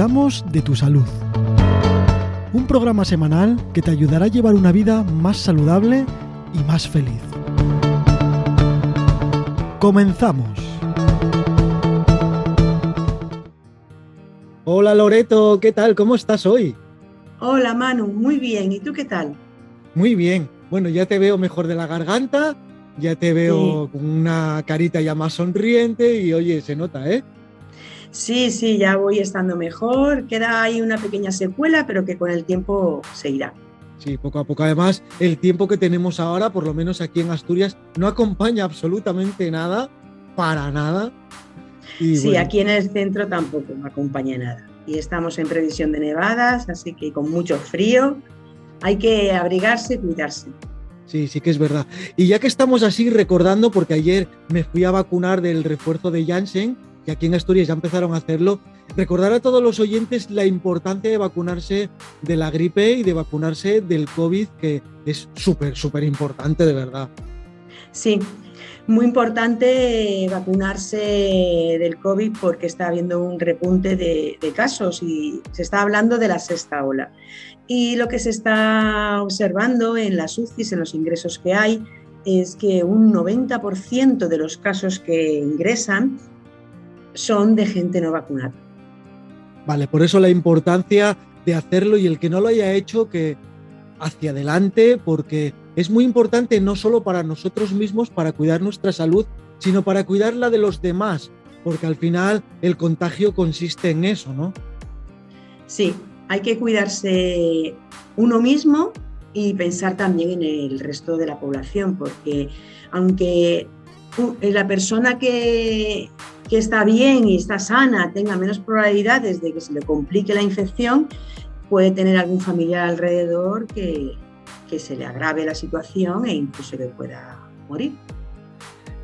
cuidamos de tu salud. Un programa semanal que te ayudará a llevar una vida más saludable y más feliz. Comenzamos. Hola Loreto, ¿qué tal? ¿Cómo estás hoy? Hola Manu, muy bien. ¿Y tú qué tal? Muy bien. Bueno, ya te veo mejor de la garganta, ya te veo con una carita ya más sonriente y oye, se nota, ¿eh? Sí, sí, ya voy estando mejor. Queda ahí una pequeña secuela, pero que con el tiempo se irá. Sí, poco a poco. Además, el tiempo que tenemos ahora, por lo menos aquí en Asturias, no acompaña absolutamente nada, para nada. sí, aquí en el centro tampoco me acompaña nada. Y estamos en previsión de nevadas, así que con mucho frío hay que abrigarse y cuidarse. Sí, sí que es verdad. Y ya que estamos así recordando, porque ayer me fui a vacunar del refuerzo de Janssen, que aquí en Asturias ya empezaron a hacerlo, recordar a todos los oyentes la importancia de vacunarse de la gripe y de vacunarse del COVID, que es súper, súper importante de verdad. Sí, muy importante vacunarse del COVID porque está habiendo un repunte de, casos y se está hablando de la sexta ola. Y lo que se está observando en las UCIs, en los ingresos que hay, es que un 90% de los casos que ingresan son de gente no vacunada. Vale, por eso la importancia de hacerlo y el que no lo haya hecho, que hacia adelante, porque es muy importante no solo para nosotros mismos, para cuidar nuestra salud, sino para cuidar la de los demás, porque al final el contagio consiste en eso, ¿no? Sí, hay que cuidarse uno mismo y pensar también en el resto de la población, porque aunque la persona que, que está bien y está sana tenga menos probabilidades de que se le complique la infección, puede tener algún familiar alrededor que, que se le agrave la situación e incluso le pueda morir.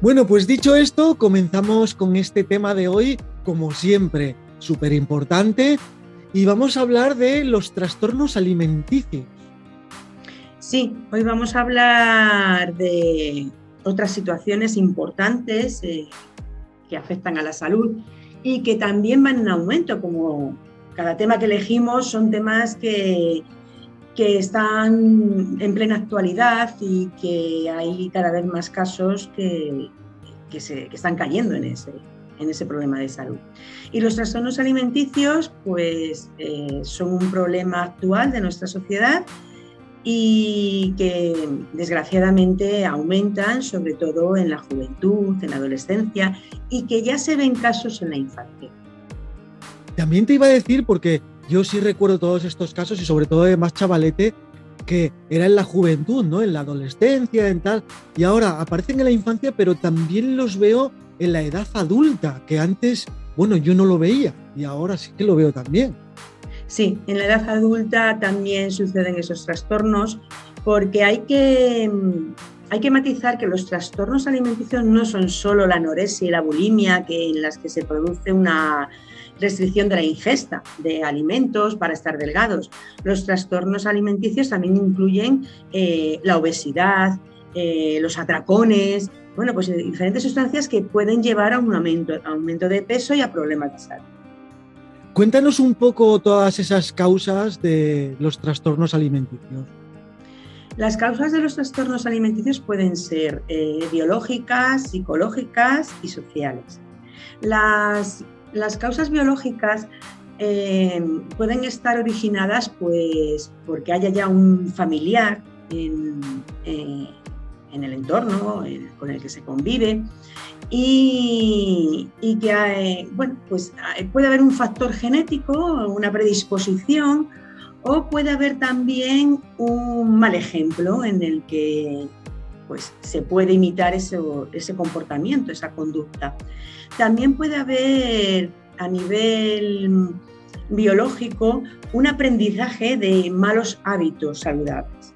Bueno, pues dicho esto, comenzamos con este tema de hoy, como siempre, súper importante, y vamos a hablar de los trastornos alimenticios. Sí, hoy vamos a hablar de otras situaciones importantes eh, que afectan a la salud y que también van en aumento, como cada tema que elegimos son temas que, que están en plena actualidad y que hay cada vez más casos que, que, se, que están cayendo en ese, en ese problema de salud. Y los trastornos alimenticios pues, eh, son un problema actual de nuestra sociedad y que desgraciadamente aumentan sobre todo en la juventud, en la adolescencia y que ya se ven casos en la infancia. También te iba a decir, porque yo sí recuerdo todos estos casos y sobre todo de más chavalete, que era en la juventud, ¿no? En la adolescencia, en tal. Y ahora aparecen en la infancia, pero también los veo en la edad adulta, que antes, bueno, yo no lo veía y ahora sí que lo veo también. Sí, en la edad adulta también suceden esos trastornos porque hay que, mm, hay que matizar que los trastornos alimenticios no son solo la anorexia y la bulimia, que, en las que se produce una restricción de la ingesta de alimentos para estar delgados. Los trastornos alimenticios también incluyen eh, la obesidad, eh, los atracones, bueno, pues diferentes sustancias que pueden llevar a un aumento, aumento de peso y a problemas de salud. Cuéntanos un poco todas esas causas de los trastornos alimenticios. Las causas de los trastornos alimenticios pueden ser eh, biológicas, psicológicas y sociales. Las, causas biológicas eh, pueden estar originadas pues, porque haya ya un familiar en, eh, en el entorno con el que se convive y, que eh, bueno, pues, eh, puede haber un factor genético, una predisposición o puede haber también un mal ejemplo en el que pues, se puede imitar ese, ese comportamiento, esa conducta. También puede haber a nivel biológico un aprendizaje de malos hábitos saludables.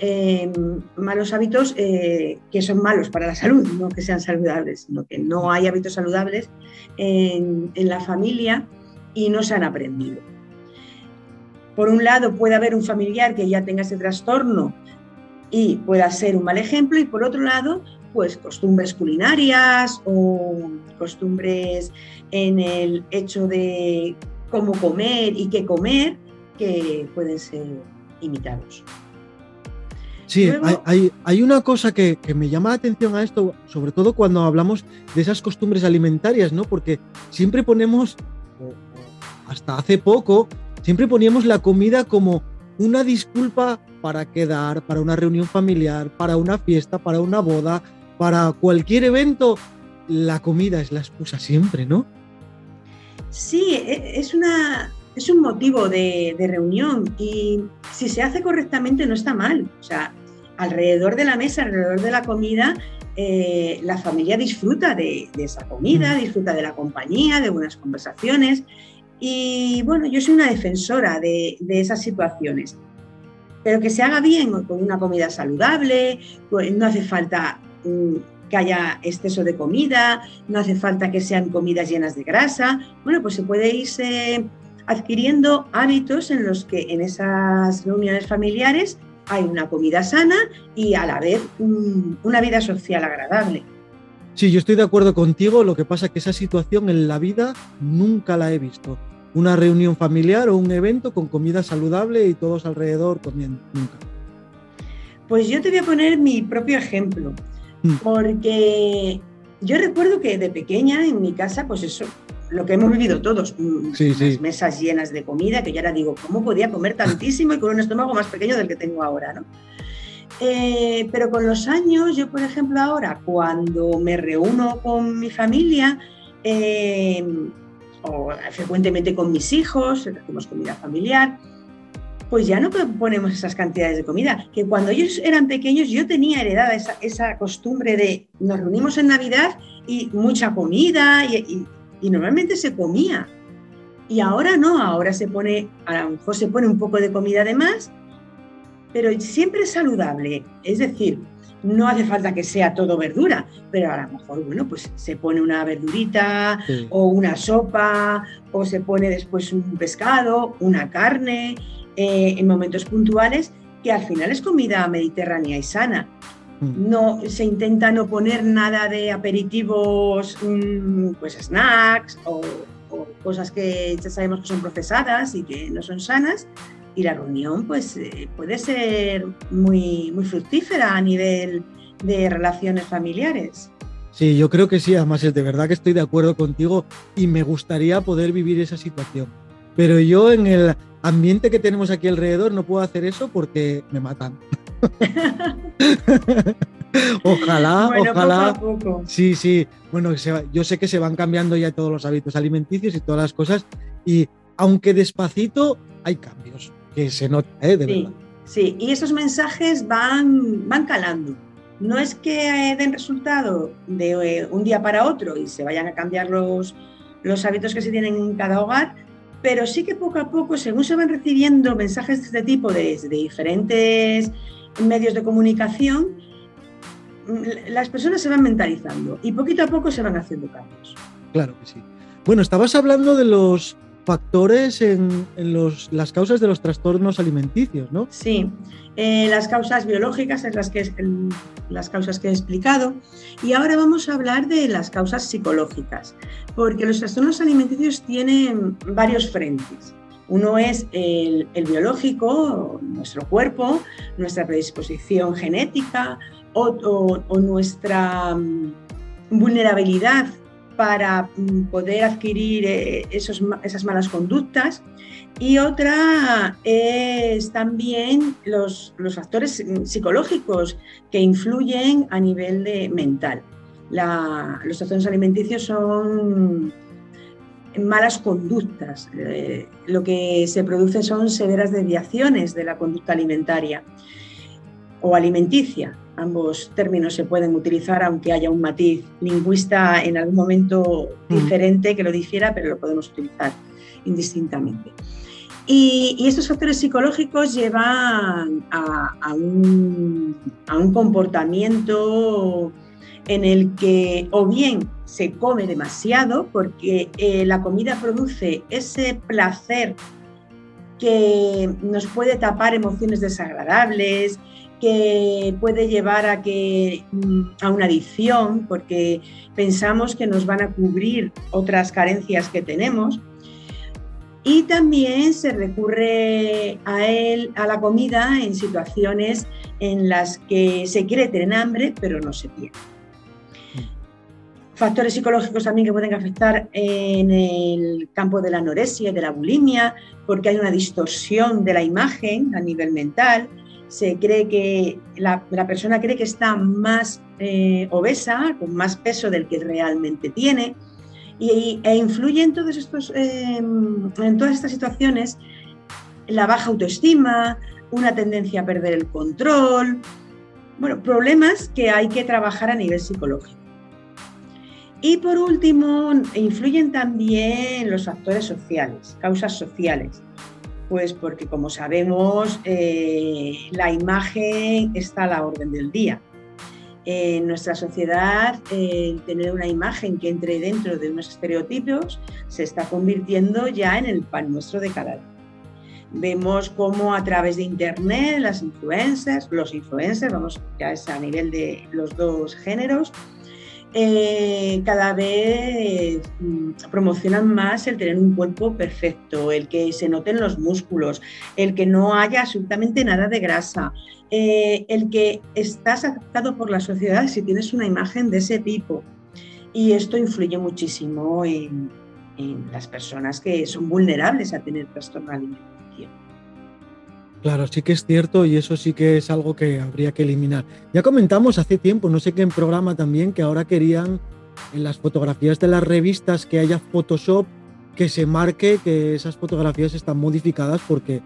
Em, malos hábitos eh, que son malos para la salud, no que sean saludables, sino que no hay hábitos saludables en, la familia y no se han aprendido. Por un lado, puede haber un familiar que ya tenga ese trastorno y pueda ser un mal ejemplo, y por otro lado, pues costumbres culinarias o costumbres en el hecho de cómo comer y qué comer que pueden ser imitados. Sí, hay, una cosa que, me llama la atención a esto, sobre todo cuando hablamos de esas costumbres alimentarias, ¿no? Porque siempre ponemos, hasta hace poco, siempre poníamos la comida como una disculpa para quedar, para una reunión familiar, para una fiesta, para una boda, para cualquier evento. La comida es la excusa siempre, ¿no? Sí, e, es, una, es un motivo de, reunión y si se hace correctamente no está mal. O sea, alrededor de la mesa, alrededor de la comida, eh, la familia disfruta de, esa comida, mm. disfruta de la compañía, de buenas conversaciones. Y bueno, yo soy una defensora de, esas situaciones. Pero que se haga bien, con una comida saludable, pues no hace falta mm, que haya exceso de comida, no hace falta que sean comidas llenas de grasa. Bueno, pues se puede irse adquiriendo hábitos en los que en esas reuniones familiares hay una comida sana y a la vez una vida social agradable. Sí, yo estoy de acuerdo contigo, lo que pasa es que esa situación en la vida nunca la he visto. Una reunión familiar o un evento con comida saludable y todos alrededor comiendo, nunca. Pues yo te voy a poner mi propio ejemplo, mm. porque yo recuerdo que de pequeña en mi casa, pues eso, lo que hemos vivido todos, mm, mesas llenas de comida, que yo ahora digo, ¿cómo podía comer tantísimo y con un estómago más pequeño del que tengo ahora? ¿no? Eh, pero con los años, yo por ejemplo ahora, cuando me reúno con mi familia, eh, o frecuentemente con mis hijos, hacemos comida familiar, pues ya no ponemos esas cantidades de comida. Que cuando ellos eran pequeños yo tenía heredada esa, esa costumbre de nos reunimos en Navidad y mucha comida y, y normalmente se comía. Y ahora no, ahora se pone, a lo mejor se pone un poco de comida de más, pero siempre es saludable. Es decir, no hace falta que sea todo verdura, pero a lo mejor, bueno, pues se pone una verdurita o una sopa o se pone después un pescado, una carne, eh, en momentos puntuales, que al final es comida mediterránea y sana. Mm. No, se intenta no poner nada de aperitivos, mm, pues snacks o, cosas que ya sabemos que son procesadas y que no son sanas. Y la reunión pues eh, puede ser muy, muy fructífera a nivel de relaciones familiares. Sí, yo creo que sí, además es de verdad que estoy de acuerdo contigo y me gustaría poder vivir esa situación. Pero yo en el ambiente que tenemos aquí alrededor no puedo hacer eso porque me matan. ojalá, ojalá. Sí, sí. Bueno, yo sé que se van cambiando ya todos los hábitos alimenticios y todas las cosas. Y aunque despacito, hay cambios que se nota, ¿eh? de sí, verdad. Sí, y esos mensajes van, van calando. No es que den resultado de eh, un día para otro y se vayan a cambiar los, los hábitos que se tienen en cada hogar, pero sí que poco a poco, según se van recibiendo mensajes de este tipo desde diferentes medios de comunicación, las personas se van mentalizando y poquito a poco se van haciendo cambios. Claro que sí. Bueno, estabas hablando de los factores en, los, las causas de los trastornos alimenticios, ¿no? Sí, eh, las causas biológicas es las, que, las causas que he explicado y ahora vamos a hablar de las causas psicológicas, porque los trastornos alimenticios tienen varios frentes. Uno es el, biológico, nuestro cuerpo, nuestra predisposición genética o, nuestra mm, vulnerabilidad para mm, poder adquirir eh, esas malas conductas. Y otra es también los, factores psicológicos que influyen a nivel de mental. los trastornos alimenticios son malas conductas. Eh, lo que se produce son severas desviaciones de la conducta alimentaria o alimenticia. Ambos términos se pueden utilizar, aunque haya un matiz lingüista en algún momento diferente que lo difiera, pero lo podemos utilizar indistintamente. Y, estos factores psicológicos llevan a, un, a un comportamiento en el que o bien se come demasiado porque eh, la comida produce ese placer que nos puede tapar emociones desagradables, que puede llevar a, que, mm, a una adicción porque pensamos que nos van a cubrir otras carencias que tenemos. Y también se recurre a él, a la comida en situaciones en las que se quiere tener hambre, pero no se tiene. Factores psicológicos también que pueden afectar en el campo de la anorexia de la bulimia, porque hay una distorsión de la imagen a nivel mental. Se cree que la, persona cree que está más eh, obesa, con más peso del que realmente tiene y, e influye en, em, en todas estas situaciones la baja autoestima, una tendencia a perder el control, bueno, problemas que hay que trabajar a nivel psicológico. Y por último, influyen también los factores sociales, causas sociales. Pues porque como sabemos, eh, la imagen está a la orden del día en nuestra sociedad tener una imagen que entre dentro de unos estereotipos se está convirtiendo ya en el pan nuestro de cada día. Vemos cómo a través de Internet las influencers, los influencers, vamos ya es a nivel de los dos géneros, eh, cada vez mm, promocionan más el tener un cuerpo perfecto, el que se noten los músculos, el que no haya absolutamente nada de grasa, eh, el que estás aceptado por la sociedad si tienes una imagen de ese tipo. Y esto influye muchísimo en, las personas que son vulnerables a tener trastorno alimentación. Claro, sí que es cierto y eso sí que es algo que habría que eliminar. Ya comentamos hace tiempo, no sé qué en programa también, que ahora querían en las fotografías de las revistas que haya Photoshop que se marque que esas fotografías están modificadas porque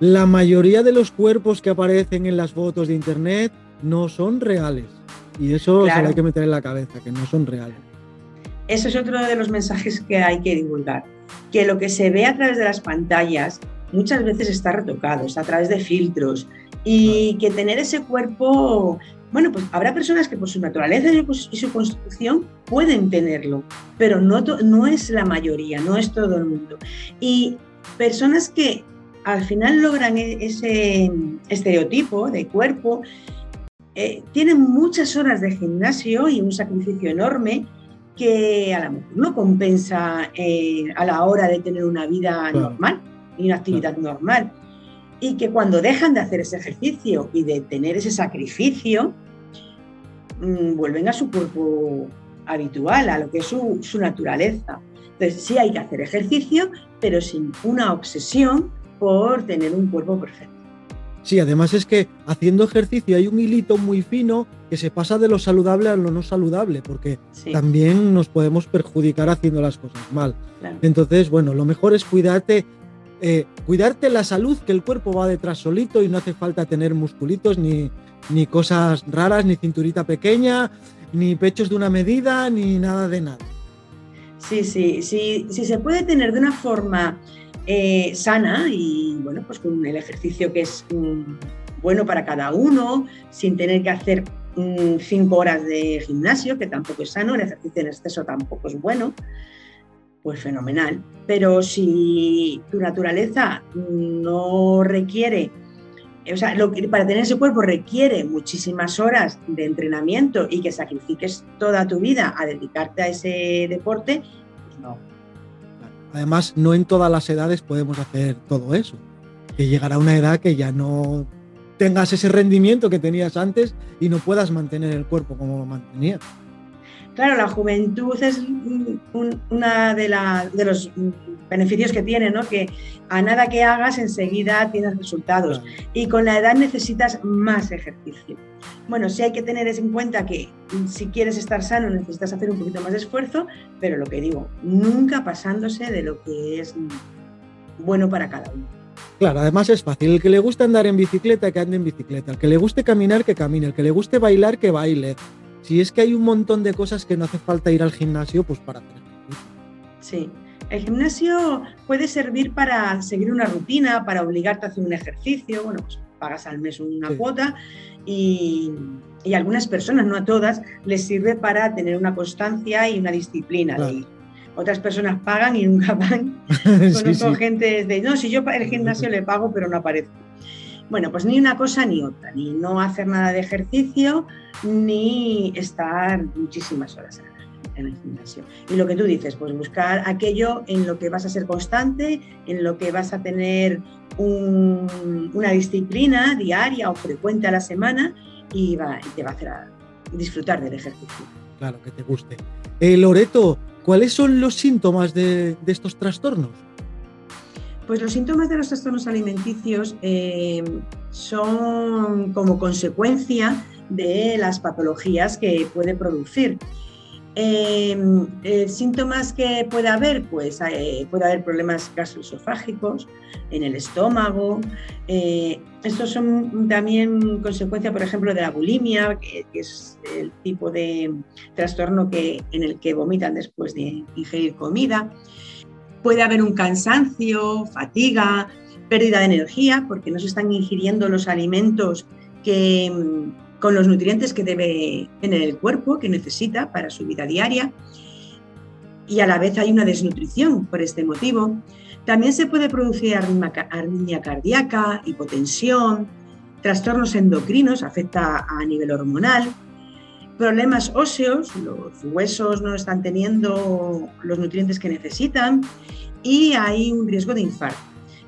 la mayoría de los cuerpos que aparecen en las fotos de internet no son reales. Y eso se lo hay que meter en la cabeza, que no son reales. Eso es otro de los mensajes que hay que divulgar. Que lo que se ve a través de las pantallas muchas veces está retocado, está a través de filtros. Y que tener ese cuerpo, bueno, pues habrá personas que por su naturaleza y su constitución pueden tenerlo, pero no, no es la mayoría, no es todo el mundo. Y personas que al final logran e-, ese estereotipo de cuerpo, eh, tienen muchas horas de gimnasio y un sacrificio enorme que a lo mejor no compensa eh, a la hora de tener una vida normal y una actividad normal. Y que cuando dejan de hacer ese ejercicio y de tener ese sacrificio, mm, vuelven a su cuerpo habitual, a lo que es su, su naturaleza. Entonces sí hay que hacer ejercicio, pero sin una obsesión por tener un cuerpo perfecto. Sí, además es que haciendo ejercicio hay un hilito muy fino que se pasa de lo saludable a lo no saludable, porque también nos podemos perjudicar haciendo las cosas mal. Entonces, bueno, lo mejor es cuidarte, eh, cuidarte la salud, que el cuerpo va detrás solito y no hace falta tener musculitos, ni, ni cosas raras, ni cinturita pequeña, ni pechos de una medida, ni nada de nada. Sí, sí, sí, sí se puede tener de una forma eh, sana y bueno, pues con el ejercicio que es mm, bueno para cada uno, sin tener que hacer mm, cinco horas de gimnasio, que tampoco es sano, el ejercicio en exceso tampoco es bueno, pues fenomenal. Pero si tu naturaleza no requiere, o sea, lo que, para tener ese cuerpo requiere muchísimas horas de entrenamiento y que sacrifiques toda tu vida a dedicarte a ese deporte, pues no, Además, no en todas las edades podemos hacer todo eso. Que llegará una edad que ya no tengas ese rendimiento que tenías antes y no puedas mantener el cuerpo como lo mantenías. Claro, la juventud es una de, de, los beneficios que tiene, ¿no? Que a nada que hagas enseguida tienes resultados y con la edad necesitas más ejercicio. Bueno, sí hay que tener en cuenta que si quieres estar sano necesitas hacer un poquito más de esfuerzo, pero lo que digo, nunca pasándose de lo que es bueno para cada uno. Claro, además es fácil. El que le guste andar en bicicleta, que ande en bicicleta. El que le guste caminar, que camine. El que le guste bailar, que baile. Si es que hay un montón de cosas que no hace falta ir al gimnasio, pues para hacer. Sí. El gimnasio puede servir para seguir una rutina, para obligarte a hacer un ejercicio. Bueno, pues pagas al mes una cuota y, y, a algunas personas, no a todas, les sirve para tener una constancia y una disciplina Otras personas pagan y nunca van. Conozco gente de, no, si yo el gimnasio le pago, pero no aparezco. Bueno, pues ni una cosa ni otra, ni no hacer nada de ejercicio, ni estar muchísimas horas en el gimnasio. Y lo que tú dices, pues buscar aquello en lo que vas a ser constante, en lo que vas a tener una disciplina diaria o frecuente a la semana y, va, te va a hacer disfrutar del ejercicio. Claro, que te guste. Eh, Loreto, ¿cuáles son los síntomas de, estos trastornos? Pues los síntomas de los trastornos alimenticios eh, son como consecuencia de las patologías que puede producir. Em, eh, síntomas que puede haber, pues eh, puede haber problemas gastroesofágicos en el estómago. Eh, estos son también consecuencia, por ejemplo, de la bulimia, que, es el tipo de trastorno que, en el que vomitan después de ingerir comida. Puede haber un cansancio, fatiga, pérdida de energía, porque no se están ingiriendo los alimentos que con los nutrientes que debe tener el cuerpo, que necesita para su vida diaria, y a la vez hay una desnutrición por este motivo. También se puede producir arritmia cardíaca, hipotensión, trastornos endocrinos, afecta a nivel hormonal, problemas óseos, los huesos no están teniendo los nutrientes que necesitan y hay un riesgo de infarto.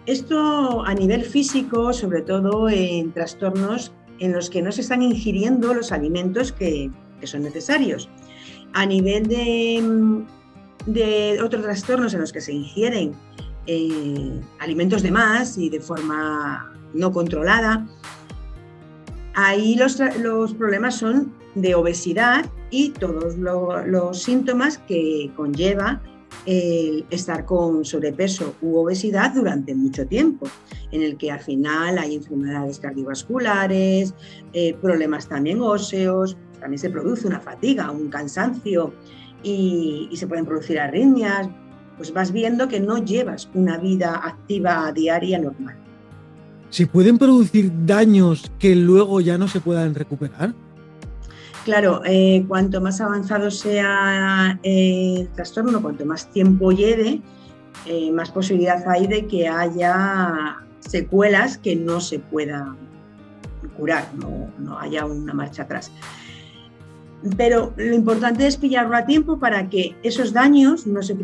Esto a nivel físico, sobre todo en trastornos en los que no se están ingiriendo los alimentos que, son necesarios. A nivel de, otros trastornos en los que se ingieren eh, alimentos de más y de forma no controlada, ahí los, problemas son de obesidad y todos los síntomas que conlleva estar con sobrepeso u obesidad durante mucho tiempo, en el que al final hay enfermedades cardiovasculares, eh, problemas también óseos, también se produce una fatiga, un cansancio y, y se pueden producir arritmias, pues vas viendo que no llevas una vida activa diaria normal. ¿Se pueden producir daños que luego ya no se puedan recuperar? Claro, eh, cuanto más avanzado sea el trastorno, cuanto más tiempo lleve, eh, más posibilidad hay de que haya secuelas que no se puedan curar, no, haya una marcha atrás. Pero lo importante es pillarlo a tiempo para que esos daños no se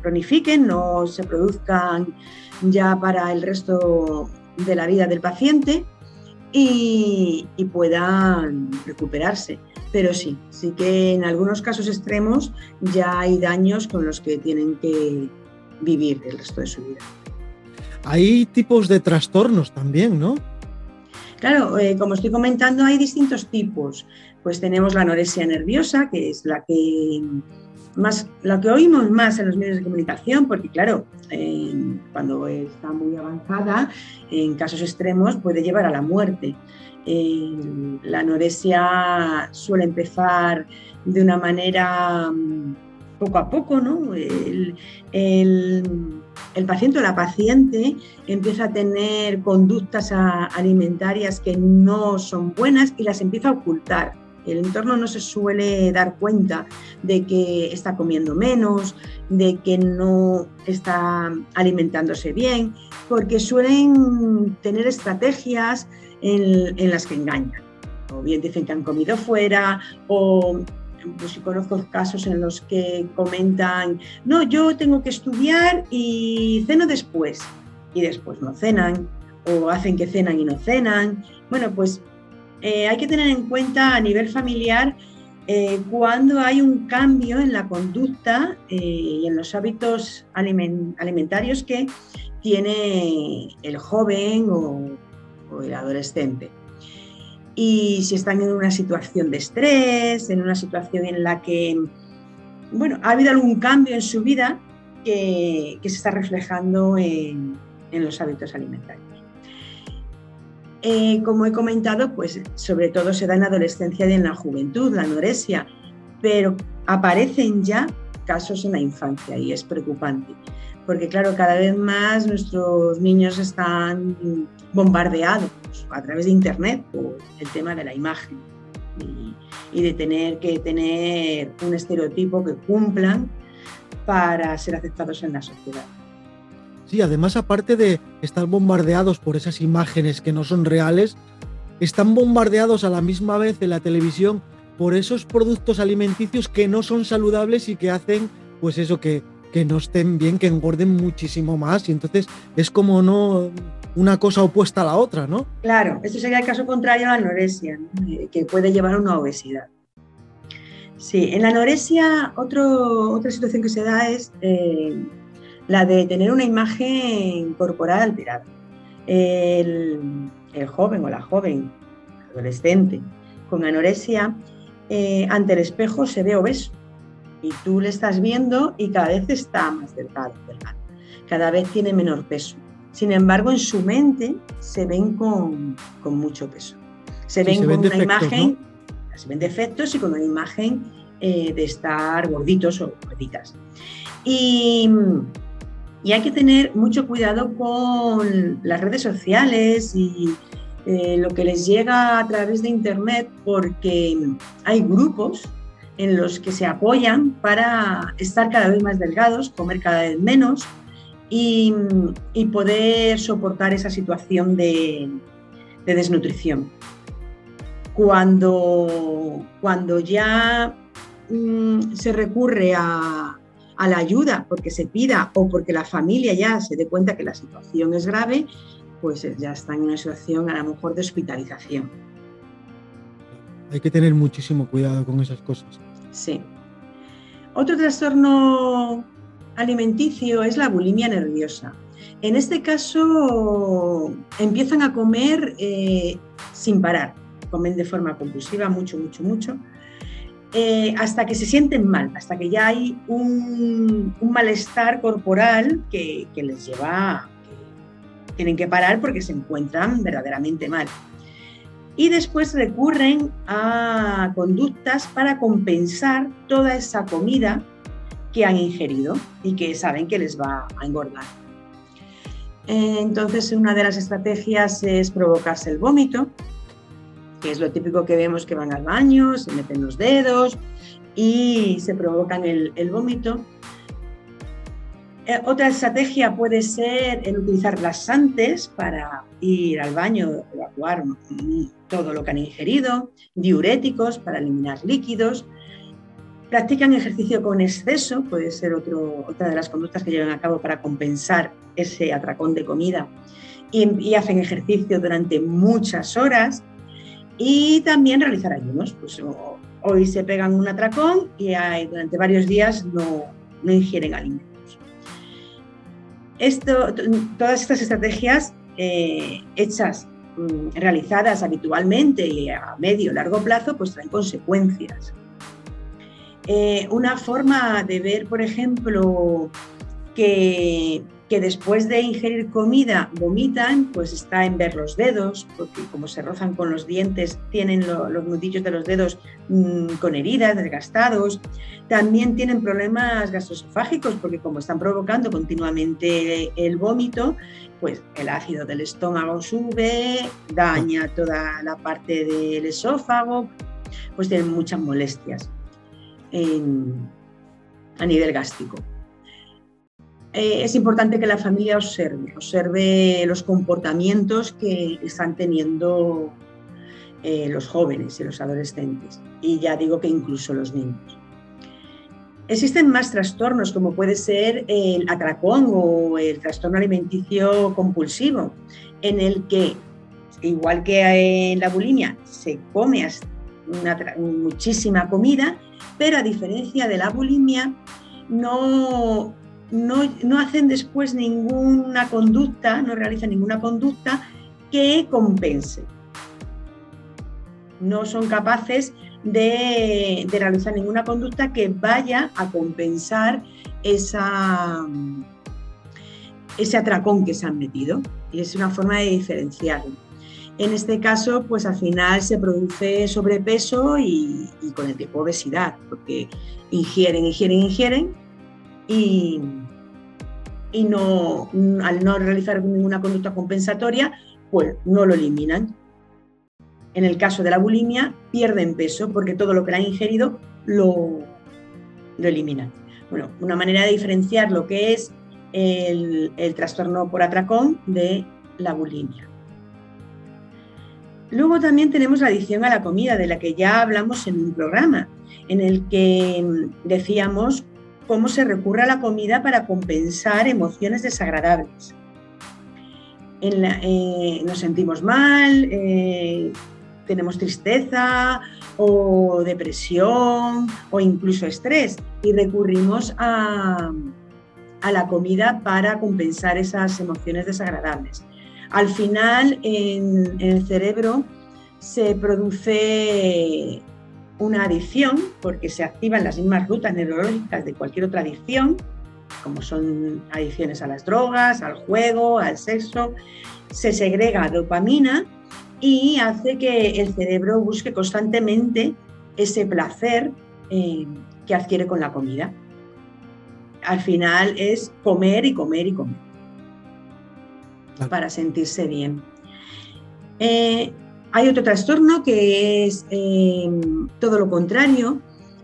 cronifiquen, no se produzcan ya para el resto de la vida del paciente y puedan recuperarse. Pero sí, sí que en algunos casos extremos ya hay daños con los que tienen que vivir el resto de su vida. Hay tipos de trastornos también, ¿no? Claro, eh, como estoy comentando, hay distintos tipos. Pues tenemos la anorexia nerviosa, que es la que más, la que oímos más en los medios de comunicación, porque claro, cuando está muy avanzada, en casos extremos puede llevar a la muerte la anorexia suele empezar de una manera mm, poco a poco, ¿no? El, paciente o la paciente empieza a tener conductas alimentarias que no son buenas y las empieza a ocultar. El entorno no se suele dar cuenta de que está comiendo menos, de que no está alimentándose bien, porque suelen tener estrategias en, las que engañan. O bien dicen que han comido fuera, o pues conozco casos en los que comentan, no, yo tengo que estudiar y ceno después, y después no cenan, o hacen que cenan y no cenan. Bueno, pues eh, hay que tener en cuenta a nivel familiar eh, cuando hay un cambio en la conducta eh, y en los hábitos alimentarios que tiene el joven o el adolescente. Y si están en una situación de estrés, en una situación en la que, bueno, ha habido algún cambio en su vida que, se está reflejando en, los hábitos alimentarios. Eh, como he comentado, pues sobre todo se da en la adolescencia y en la juventud, la anorexia, pero aparecen ya casos en la infancia y es preocupante porque claro, cada vez más nuestros niños están bombardeados a través de Internet por el tema de la imagen y, de tener que tener un estereotipo que cumplan para ser aceptados en la sociedad. Sí, además aparte de estar bombardeados por esas imágenes que no son reales, están bombardeados a la misma vez en la televisión por esos productos alimenticios que no son saludables y que hacen, pues eso, que, que no estén bien, que engorden muchísimo más. Y entonces es como no una cosa opuesta a la otra, ¿no? Claro, esto sería el caso contrario a la anorexia, eh, que puede llevar a una obesidad. Sí, en la anorexia otra situación que se da es eh, la de tener una imagen corporal alterada. El, joven o la joven, adolescente, con anorexia, eh, ante el espejo se ve obeso y tú le estás viendo y cada vez está más delgado, cada vez tiene menor peso. Sin embargo, en su mente se ven con, mucho peso. Se ven con una imagen, se ven defectos y con una imagen eh, de estar gorditos o gorditas. Y, hay que tener mucho cuidado con las redes sociales y eh, lo que les llega a través de Internet porque hay grupos en los que se apoyan para estar cada vez más delgados, comer cada vez menos y, poder soportar esa situación de, desnutrición. Cuando, cuando ya mm, se recurre a, a la ayuda porque se pida o porque la familia ya se dé cuenta que la situación es grave, pues ya está en una situación a lo mejor de hospitalización. Hay que tener muchísimo cuidado con esas cosas. Sí. Otro trastorno alimenticio es la bulimia nerviosa. En este caso empiezan a comer eh, sin parar, comen de forma compulsiva mucho, mucho, mucho, eh, hasta que se sienten mal, hasta que ya hay un, malestar corporal que, que les lleva, que tienen que parar porque se encuentran verdaderamente mal y después recurren a conductas para compensar toda esa comida que han ingerido y que saben que les va a engordar. Entonces, una de las estrategias es provocarse el vómito, que es lo típico que vemos que van al baño, se meten los dedos y se provocan el, vómito. Eh, otra estrategia puede ser el utilizar laxantes para ir al baño, evacuar todo lo que han ingerido, diuréticos para eliminar líquidos, practican ejercicio con exceso, puede ser otra de las conductas que llevan a cabo para compensar ese atracón de comida, y, hacen ejercicio durante muchas horas, y también realizar ayunos. Pues, hoy se pegan un atracón y hay, durante varios días no, no ingieren alimentos. Esto, todas estas estrategias eh, hechas Mm, realizadas habitualmente y a medio o largo plazo, pues traen consecuencias. Eh, una forma de ver, por ejemplo, que que después de ingerir comida vomitan, pues está en ver los dedos, porque como se rozan con los dientes, tienen los nudillos de los dedos mm, con heridas, desgastados. También tienen problemas gastroesofágicos, porque como están provocando continuamente el vómito, pues el ácido del estómago sube, daña toda la parte del esófago, pues tienen muchas molestias a nivel gástrico. Eh, es importante que la familia observe, observe los comportamientos que están teniendo eh, los jóvenes y los adolescentes, y ya digo que incluso los niños. Existen más trastornos como puede ser el atracón o el trastorno alimenticio compulsivo, en el que, igual que en la bulimia, se come muchísima comida, pero a diferencia de la bulimia, no, no, hacen después ninguna conducta, no realizan ninguna conducta que compense. No son capaces de, realizar ninguna conducta que vaya a compensar esa, ese atracón que se han metido. Y es una forma de diferenciarlo. En este caso, pues al final se produce sobrepeso y, y con el tiempo obesidad, porque ingieren, ingieren, ingieren y, y no, al no realizar ninguna conducta compensatoria, pues no lo eliminan. En el caso de la bulimia, pierden peso porque todo lo que han ingerido lo, lo eliminan. Bueno, una manera de diferenciar lo que es el, trastorno por atracón de la bulimia. Luego también tenemos la adicción a la comida, de la que ya hablamos en un programa, en el que mm, decíamos cómo se recurre a la comida para compensar emociones desagradables. Eh, nos sentimos mal, eh, tenemos tristeza o depresión o incluso estrés y recurrimos a, la comida para compensar esas emociones desagradables. Al final en el cerebro se produce una adicción, porque se activan las mismas rutas neurológicas de cualquier otra adicción, como son adicciones a las drogas, al juego, al sexo, se segrega dopamina y hace que el cerebro busque constantemente ese placer eh, que adquiere con la comida. Al final es comer y comer y comer para sentirse bien. Eh, hay otro trastorno que es eh, todo lo contrario,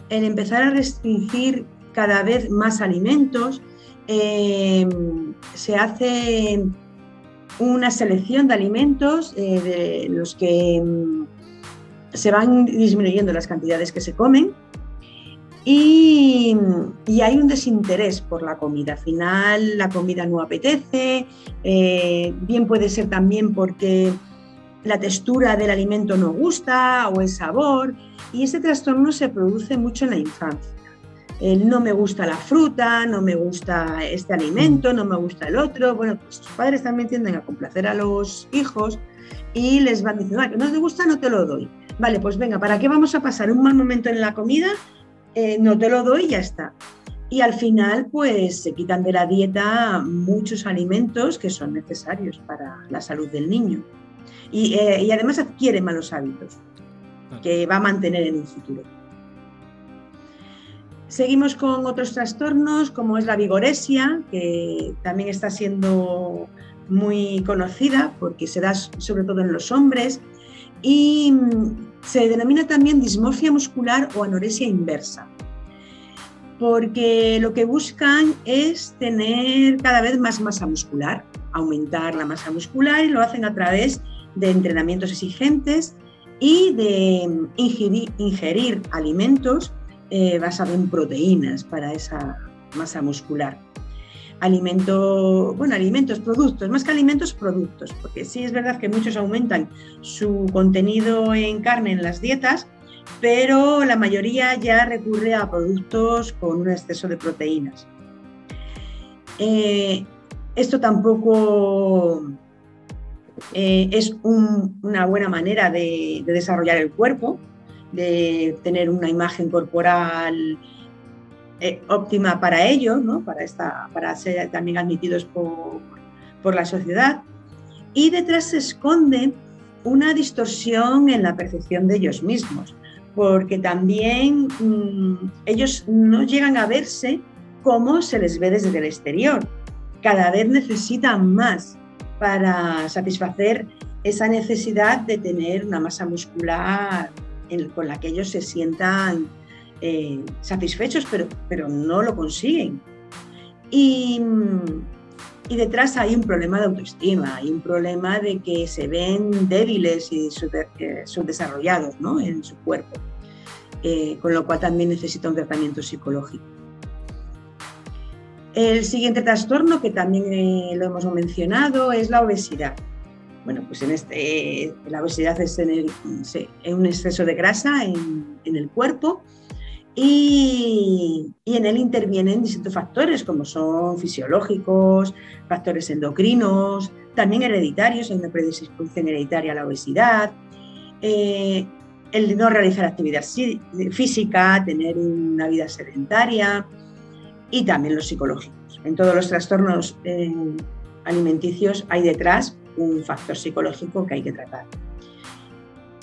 el empezar a restringir cada vez más alimentos, eh, se hace una selección de alimentos eh, de los que mm, se van disminuyendo las cantidades que se comen y, y, hay un desinterés por la comida. Al final la comida no apetece, bien puede ser también porque la textura del alimento no gusta o el sabor, y ese trastorno se produce mucho en la infancia. No me gusta la fruta, no me gusta este alimento, no me gusta el otro. Bueno, pues los padres también tienden a complacer a los hijos y les van diciendo, que no te gusta, no te lo doy. Vale, pues venga, ¿para qué vamos a pasar un mal momento en la comida? Eh, no te lo doy ya está. Y al final, pues se quitan de la dieta muchos alimentos que son necesarios para la salud del niño. Eh, y, además adquiere malos hábitos que va a mantener en un futuro. Seguimos con otros trastornos como es la vigoresia, que también está siendo muy conocida porque se da sobre todo en los hombres y mm, se denomina también dismorfia muscular o anorexia inversa, porque lo que buscan es tener cada vez más masa muscular, aumentar la masa muscular y lo hacen a través de entrenamientos exigentes y de ingerir, alimentos eh, basados en proteínas para esa masa muscular. Alimento, bueno, alimentos, productos, más que alimentos, productos, porque sí es verdad que muchos aumentan su contenido en carne en las dietas, pero la mayoría ya recurre a productos con un exceso de proteínas. Eh, esto tampoco eh, es una buena manera de, desarrollar el cuerpo, de tener una imagen corporal eh, óptima para ellos, para, para ser también admitidos por, la sociedad. Y detrás se esconde una distorsión en la percepción de ellos mismos, porque también mm, ellos no llegan a verse como se les ve desde el exterior. Cada vez necesitan más para satisfacer esa necesidad de tener una masa muscular con la que ellos se sientan eh, satisfechos, pero, pero no lo consiguen. Y, detrás hay un problema de autoestima, hay un problema de que se ven débiles y eh, subdesarrollados en su cuerpo, eh, con lo cual también necesita un tratamiento psicológico. El siguiente trastorno, que también eh, lo hemos mencionado, es la obesidad. Bueno, pues en este, la obesidad es tener un exceso de grasa en, el cuerpo y, en él intervienen distintos factores como son fisiológicos, factores endocrinos, también hereditarios, hay una predisposición hereditaria a la obesidad, eh, el no realizar actividad física, tener una vida sedentaria, y también los psicológicos. En todos los trastornos eh, alimenticios hay detrás un factor psicológico que hay que tratar.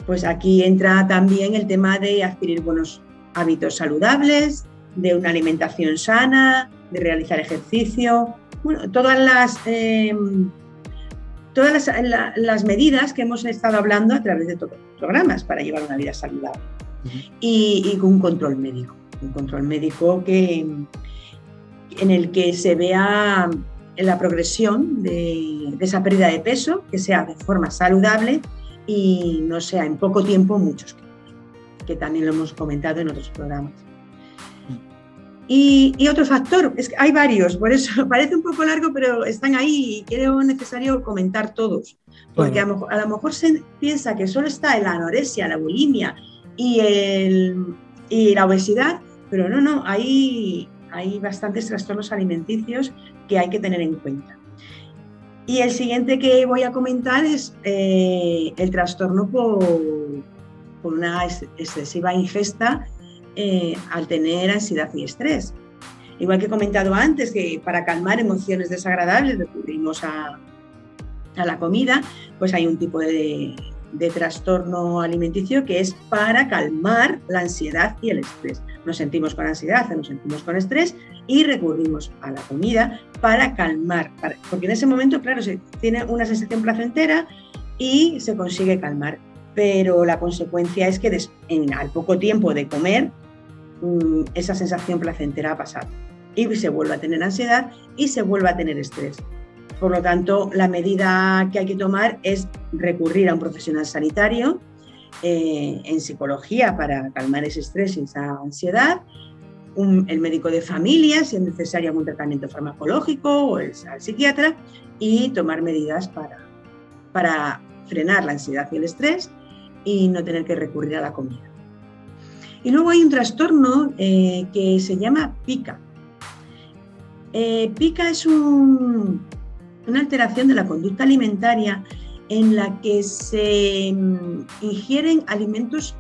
Pues aquí entra también el tema de adquirir buenos hábitos saludables, de una alimentación sana, de realizar ejercicio, bueno, todas las, em, todas las, medidas que hemos estado hablando a través de todos los programas para llevar una vida saludable y, y, con un control médico, un control médico que, en el que se vea la progresión de, esa pérdida de peso, que sea de forma saludable y no sea en poco tiempo muchos que también lo hemos comentado en otros programas. Y, otro factor, es que hay varios, por eso parece un poco largo, pero están ahí y creo necesario comentar todos. Porque a, lo mejor, se piensa que solo está la anorexia, la bulimia y, el, y la obesidad, pero no, no, hay, hay bastantes trastornos alimenticios que hay que tener en cuenta. Y el siguiente que voy a comentar es eh, el trastorno por, por una excesiva ingesta eh, al tener ansiedad y estrés. Igual que he comentado antes, que para calmar emociones desagradables recurrimos a, a la comida, pues hay un tipo de, de trastorno alimenticio que es para calmar la ansiedad y el estrés. Nos sentimos con ansiedad, nos sentimos con estrés y recurrimos a la comida para calmar, porque en ese momento, claro, se tiene una sensación placentera y se consigue calmar, pero la consecuencia es que en, al poco tiempo de comer Mm, esa sensación placentera ha pasado. Y se vuelve a tener ansiedad y se vuelve a tener estrés. Por lo tanto, la medida que hay que tomar es recurrir a un profesional sanitario eh, en psicología para calmar ese estrés y esa ansiedad, el médico de familia, si es necesario algún tratamiento farmacológico o el, psiquiatra, y tomar medidas para, para frenar la ansiedad y el estrés y no tener que recurrir a la comida. Y luego hay un trastorno eh, que se llama pica. Eh, pica es una alteración de la conducta alimentaria en la que se mm, ingieren alimentos,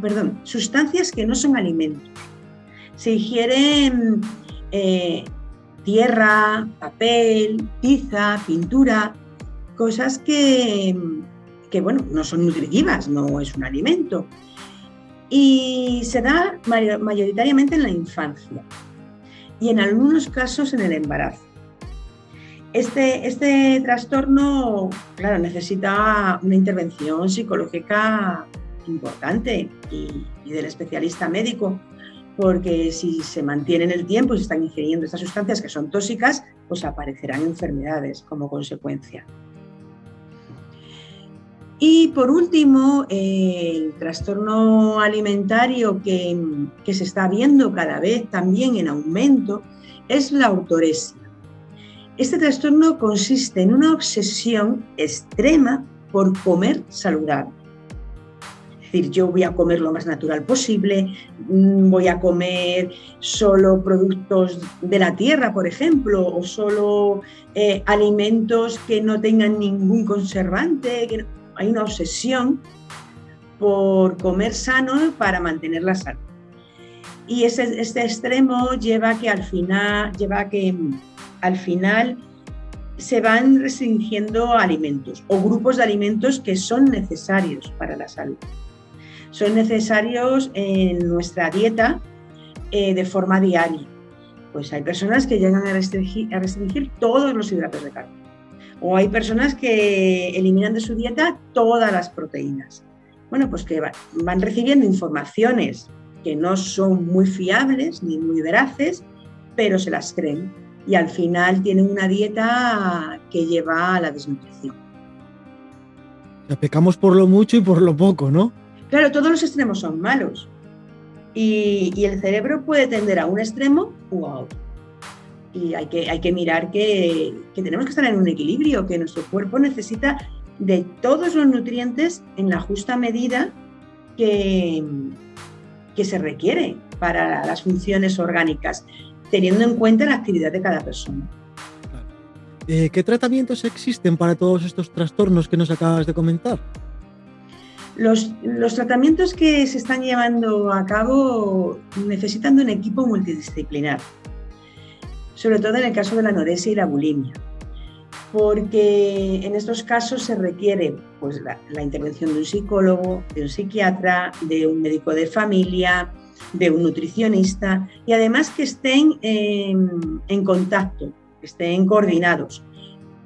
perdón, sustancias que no son alimentos. Se ingieren eh, tierra, papel, tiza, pintura, cosas que, que, bueno, no son nutritivas, no es un alimento y se da mayoritariamente en la infancia y en algunos casos en el embarazo. Este, este trastorno, claro, necesita una intervención psicológica importante y, del especialista médico, porque si se mantiene en el tiempo y se están ingiriendo estas sustancias que son tóxicas, pues aparecerán enfermedades como consecuencia. Y por último, el trastorno alimentario que, se está viendo cada vez también en aumento es la ortoresia. Este trastorno consiste en una obsesión extrema por comer saludable. Es decir, yo voy a comer lo más natural posible, mm, voy a comer solo productos de la tierra, por ejemplo, o solo eh, alimentos que no tengan ningún conservante. Hay una obsesión por comer sano para mantener la salud. Y ese, este extremo lleva que al final, lleva que al final se van restringiendo alimentos o grupos de alimentos que son necesarios para la salud. Son necesarios en nuestra dieta eh, de forma diaria. Pues hay personas que llegan a restringir, a restringir todos los hidratos de carbono o hay personas que eliminan de su dieta todas las proteínas. Bueno, pues que van recibiendo informaciones que no son muy fiables ni muy veraces, pero se las creen y al final tienen una dieta que lleva a la desnutrición. O pecamos por lo mucho y por lo poco, ¿no? Claro, todos los extremos son malos y, y el cerebro puede tender a un extremo u a otro y hay que, hay que mirar que, tenemos que estar en un equilibrio, que nuestro cuerpo necesita de todos los nutrientes en la justa medida que, que se requiere para las funciones orgánicas, teniendo en cuenta la actividad de cada persona. Eh, ¿Qué tratamientos existen para todos estos trastornos que nos acabas de comentar? Los, los, tratamientos que se están llevando a cabo necesitan de un equipo multidisciplinar sobre todo en el caso de la anorexia y la bulimia, porque en estos casos se requiere pues, la, intervención de un psicólogo, de un psiquiatra, de un médico de familia, de un nutricionista y además que estén en, contacto, que estén coordinados,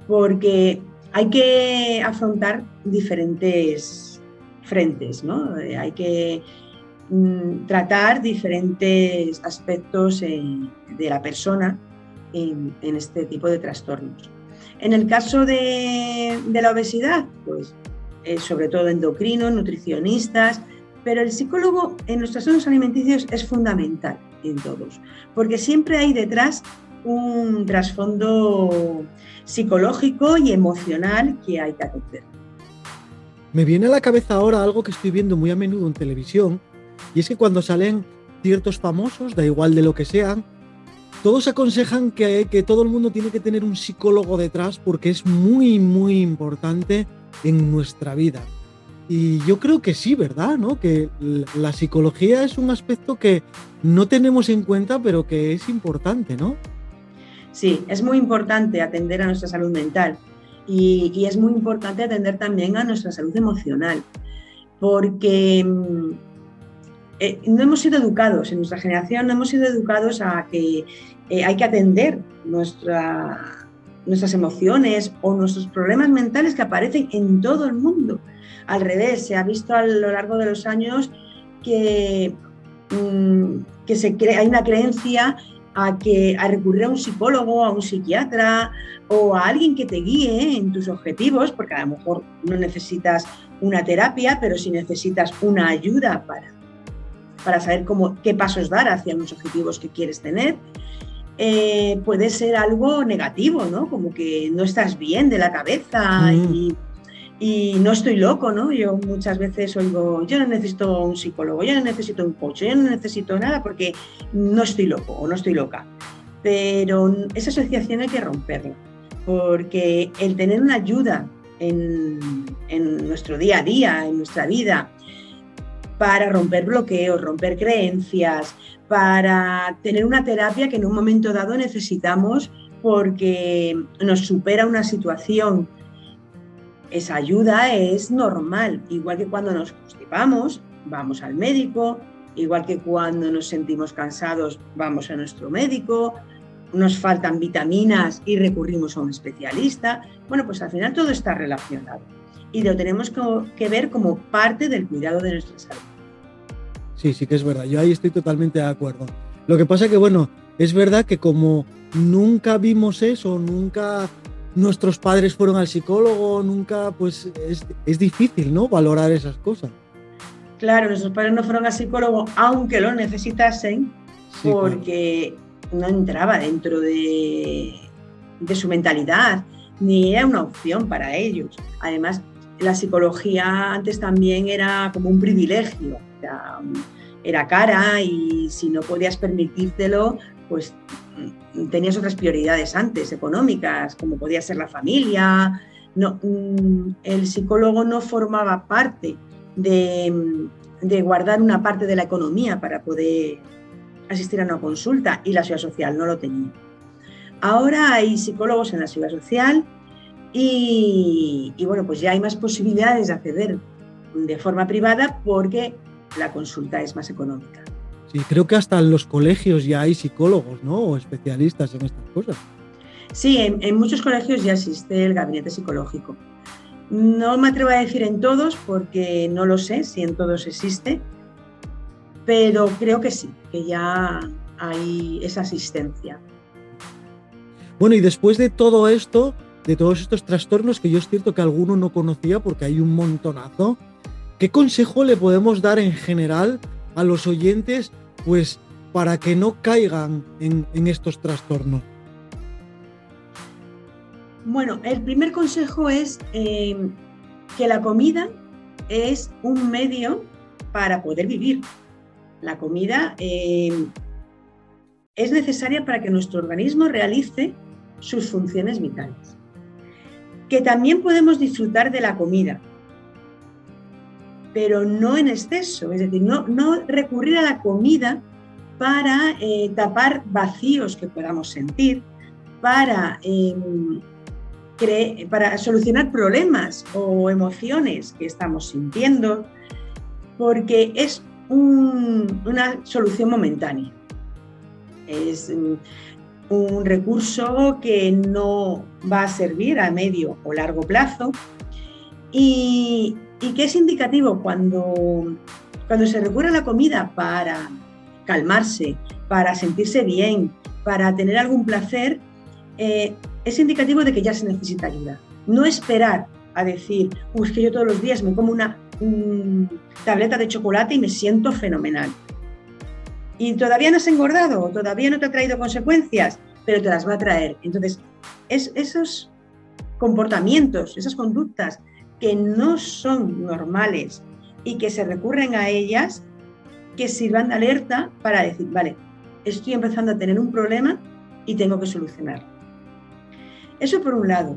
porque hay que afrontar diferentes frentes, ¿no? Hay que mm, tratar diferentes aspectos de la persona en, este tipo de trastornos. En el caso de, la obesidad, pues eh, sobre todo endocrinos, nutricionistas, pero el psicólogo en los trastornos alimenticios es fundamental en todos, porque siempre hay detrás un trasfondo psicológico y emocional que hay que atender. Me viene a la cabeza ahora algo que estoy viendo muy a menudo en televisión, y es que cuando salen ciertos famosos, da igual de lo que sean, todos aconsejan que, que, todo el mundo tiene que tener un psicólogo detrás porque es muy, muy importante en nuestra vida. Y yo creo que sí, ¿verdad? ¿No? Que la psicología es un aspecto que no tenemos en cuenta, pero que es importante, ¿no? Sí, es muy importante atender a nuestra salud mental y, es muy importante atender también a nuestra salud emocional, porque mm, eh, no hemos sido educados, en nuestra generación no hemos sido educados a que eh, hay que atender nuestra, nuestras emociones o nuestros problemas mentales que aparecen en todo el mundo. Al revés, se ha visto a lo largo de los años que, mm, que se hay una creencia a, que, a recurrir a un psicólogo, a un psiquiatra o a alguien que te guíe en tus objetivos, porque a lo mejor no necesitas una terapia, pero sí necesitas una ayuda para para saber cómo, qué pasos dar hacia los objetivos que quieres tener. Eh, puede ser algo negativo, ¿no? Como que no estás bien de la cabeza mm. y, y, no estoy loco, ¿no? Yo muchas veces oigo, yo no necesito un psicólogo, yo no necesito un coach, yo no necesito nada porque no estoy loco o no estoy loca. Pero esa asociación hay que romperla, porque el tener una ayuda en, en nuestro día a día, en nuestra vida, para romper bloqueos, romper creencias, para tener una terapia que en un momento dado necesitamos porque nos supera una situación. Esa ayuda es normal, igual que cuando nos constipamos, vamos al médico, igual que cuando nos sentimos cansados, vamos a nuestro médico, nos faltan vitaminas y recurrimos a un especialista. Bueno, pues al final todo está relacionado y lo tenemos que ver como parte del cuidado de nuestra salud. Sí, sí que es verdad. Yo ahí estoy totalmente de acuerdo. Lo que pasa que, bueno, es verdad que como nunca vimos eso, nunca nuestros padres fueron al psicólogo, nunca, pues es, difícil, ¿no? Valorar esas cosas. Claro, nuestros padres no fueron al psicólogo, aunque lo necesitasen, porque no entraba dentro de, de su mentalidad, ni era una opción para ellos. Además, la psicología antes también era como un privilegio era, cara y si no podías permitírtelo, pues mm, tenías otras prioridades antes, económicas, como podía ser la familia. Mm, el psicólogo no formaba parte de, mm, de, guardar una parte de la economía para poder asistir a una consulta y la ciudad social no lo tenía. Ahora hay psicólogos en la ciudad social y, y bueno, pues ya hay más posibilidades de acceder de forma privada porque la consulta es más económica. Sí, creo que hasta en los colegios ya hay psicólogos, ¿no? O especialistas en estas cosas. Sí, en, muchos colegios ya existe el gabinete psicológico. No me atrevo a decir en todos porque no lo sé si en todos existe, pero creo que sí, que ya hay esa asistencia. Bueno, y después de todo esto, de todos estos trastornos que yo es cierto que alguno no conocía porque hay un montonazo, ¿Qué consejo le podemos dar en general a los oyentes pues, para que no caigan en, estos trastornos? Bueno, el primer consejo es eh, que la comida es un medio para poder vivir. La comida eh, es necesaria para que nuestro organismo realice sus funciones vitales. Que también podemos disfrutar de la comida, pero no en exceso, es decir, no, no recurrir a la comida para eh, tapar vacíos que podamos sentir, para, em, para solucionar problemas o emociones que estamos sintiendo, porque es una solución momentánea. Es mm, un recurso que no va a servir a medio o largo plazo y, y que es indicativo cuando, cuando se recurre a la comida para calmarse, para sentirse bien, para tener algún placer, eh, es indicativo de que ya se necesita ayuda. No esperar a decir, es que yo todos los días me como una tableta de chocolate y me siento fenomenal. Y todavía no has engordado, todavía no te ha traído consecuencias, pero te las va a traer. Entonces, es, esos comportamientos, esas conductas que no son normales y que se recurren a ellas, que sirvan de alerta para decir, vale, estoy empezando a tener un problema y tengo que solucionarlo. Eso por un lado.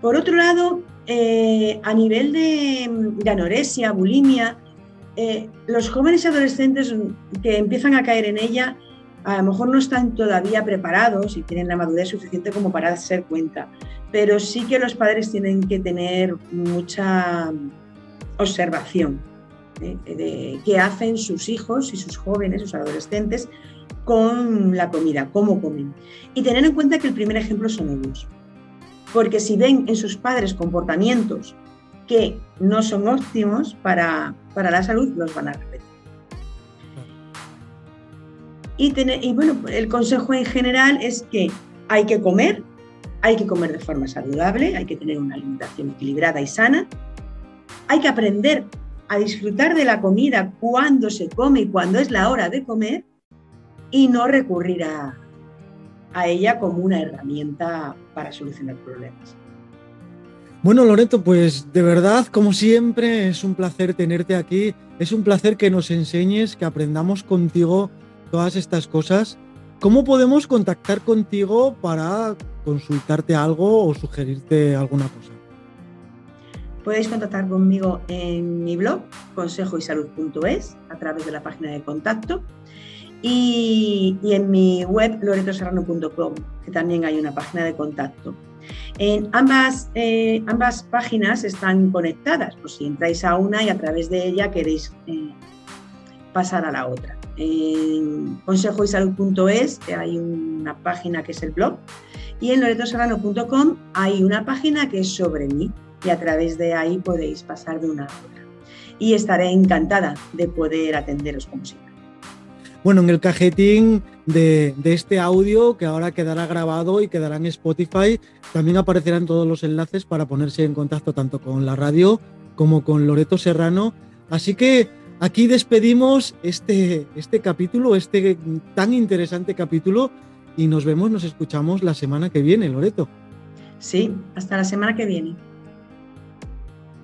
Por otro lado, eh, a nivel de, anorexia, bulimia, eh, los jóvenes y adolescentes que empiezan a caer en ella a lo mejor no están todavía preparados y tienen la madurez suficiente como para darse cuenta, pero sí que los padres tienen que tener mucha observación ¿eh? de qué hacen sus hijos y sus jóvenes, sus adolescentes con la comida, cómo comen. Y tener en cuenta que el primer ejemplo son ellos. Porque si ven en sus padres comportamientos que no son óptimos para, para la salud, los van a repetir. Y, bueno, el consejo en general es que hay que comer, hay que comer de forma saludable, hay que tener una alimentación equilibrada y sana, hay que aprender a disfrutar de la comida cuando se come y cuando es la hora de comer y no recurrir a ella como una herramienta para solucionar problemas. Bueno, Loreto, pues de verdad, como siempre, es un placer tenerte aquí. Es un placer que nos enseñes, que aprendamos contigo todas estas cosas. ¿Cómo podemos contactar contigo para consultarte algo o sugerirte alguna cosa? Podéis contactar conmigo en mi blog, consejoysalud.es, a través de la página de contacto y, en mi web loretoserrano.com, que también hay una página de contacto. En ambas, eh, ambas páginas están conectadas, pues si entráis a una y a través de ella queréis eh, pasar a la otra. En consejoysalud.es hay una página que es el blog y en loretoserrano.com hay una página que es sobre mí y a través de ahí podéis pasar de una a otra. Y estaré encantada de poder atenderos como siempre. Bueno, en el cajetín de, este audio, que ahora quedará grabado y quedará en Spotify, también aparecerán todos los enlaces para ponerse en contacto tanto con la radio como con Loreto Serrano. Así que aquí despedimos este, este capítulo, este tan interesante capítulo, y nos vemos, nos escuchamos la semana que viene, Loreto. Sí, hasta la semana que viene.